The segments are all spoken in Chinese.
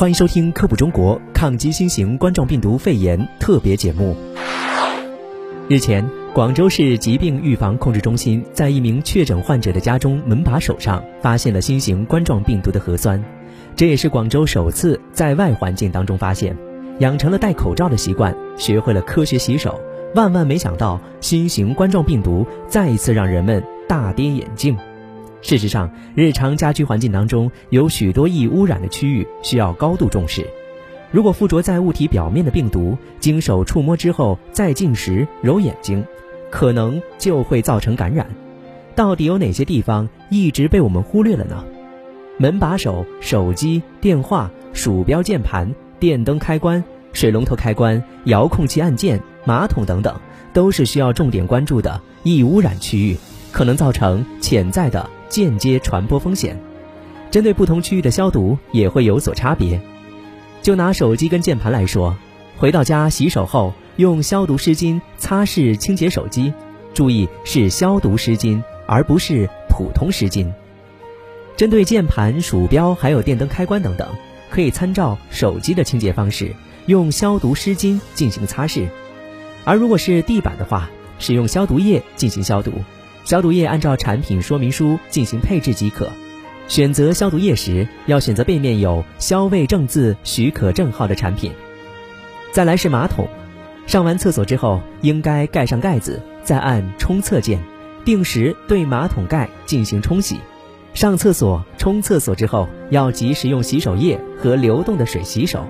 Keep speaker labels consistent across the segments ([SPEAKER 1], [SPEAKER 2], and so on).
[SPEAKER 1] 欢迎收听《科普中国》抗击新型冠状病毒肺炎特别节目。日前，广州市疾病预防控制中心在一名确诊患者的家中门把手上发现了新型冠状病毒的核酸，这也是广州首次在外环境当中发现，养成了戴口罩的习惯，学会了科学洗手。万万没想到，新型冠状病毒再一次让人们大跌眼镜。事实上，日常家居环境当中有许多易污染的区域需要高度重视。如果附着在物体表面的病毒经手触摸之后再进食、揉眼睛，可能就会造成感染。到底有哪些地方一直被我们忽略了呢？门把手、手机、电话、鼠标、键盘、电灯开关、水龙头开关、遥控器按键、马桶等等，都是需要重点关注的易污染区域，可能造成潜在的。间接传播风险，针对不同区域的消毒也会有所差别。就拿手机跟键盘来说，回到家洗手后用消毒湿巾擦拭清洁手机，注意是消毒湿巾，而不是普通湿巾。针对键盘、鼠标还有电灯开关等等，可以参照手机的清洁方式，用消毒湿巾进行擦拭。而如果是地板的话，使用消毒液进行消毒。消毒液按照产品说明书进行配置即可。选择消毒液时，要选择背面有消卫证字许可证号的产品。再来是马桶，上完厕所之后应该盖上盖子，再按冲厕键，定时对马桶盖进行冲洗。上厕所、冲厕所之后要及时用洗手液和流动的水洗手。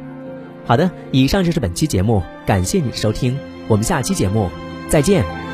[SPEAKER 1] 好的，以上就是本期节目，感谢你的收听，我们下期节目再见。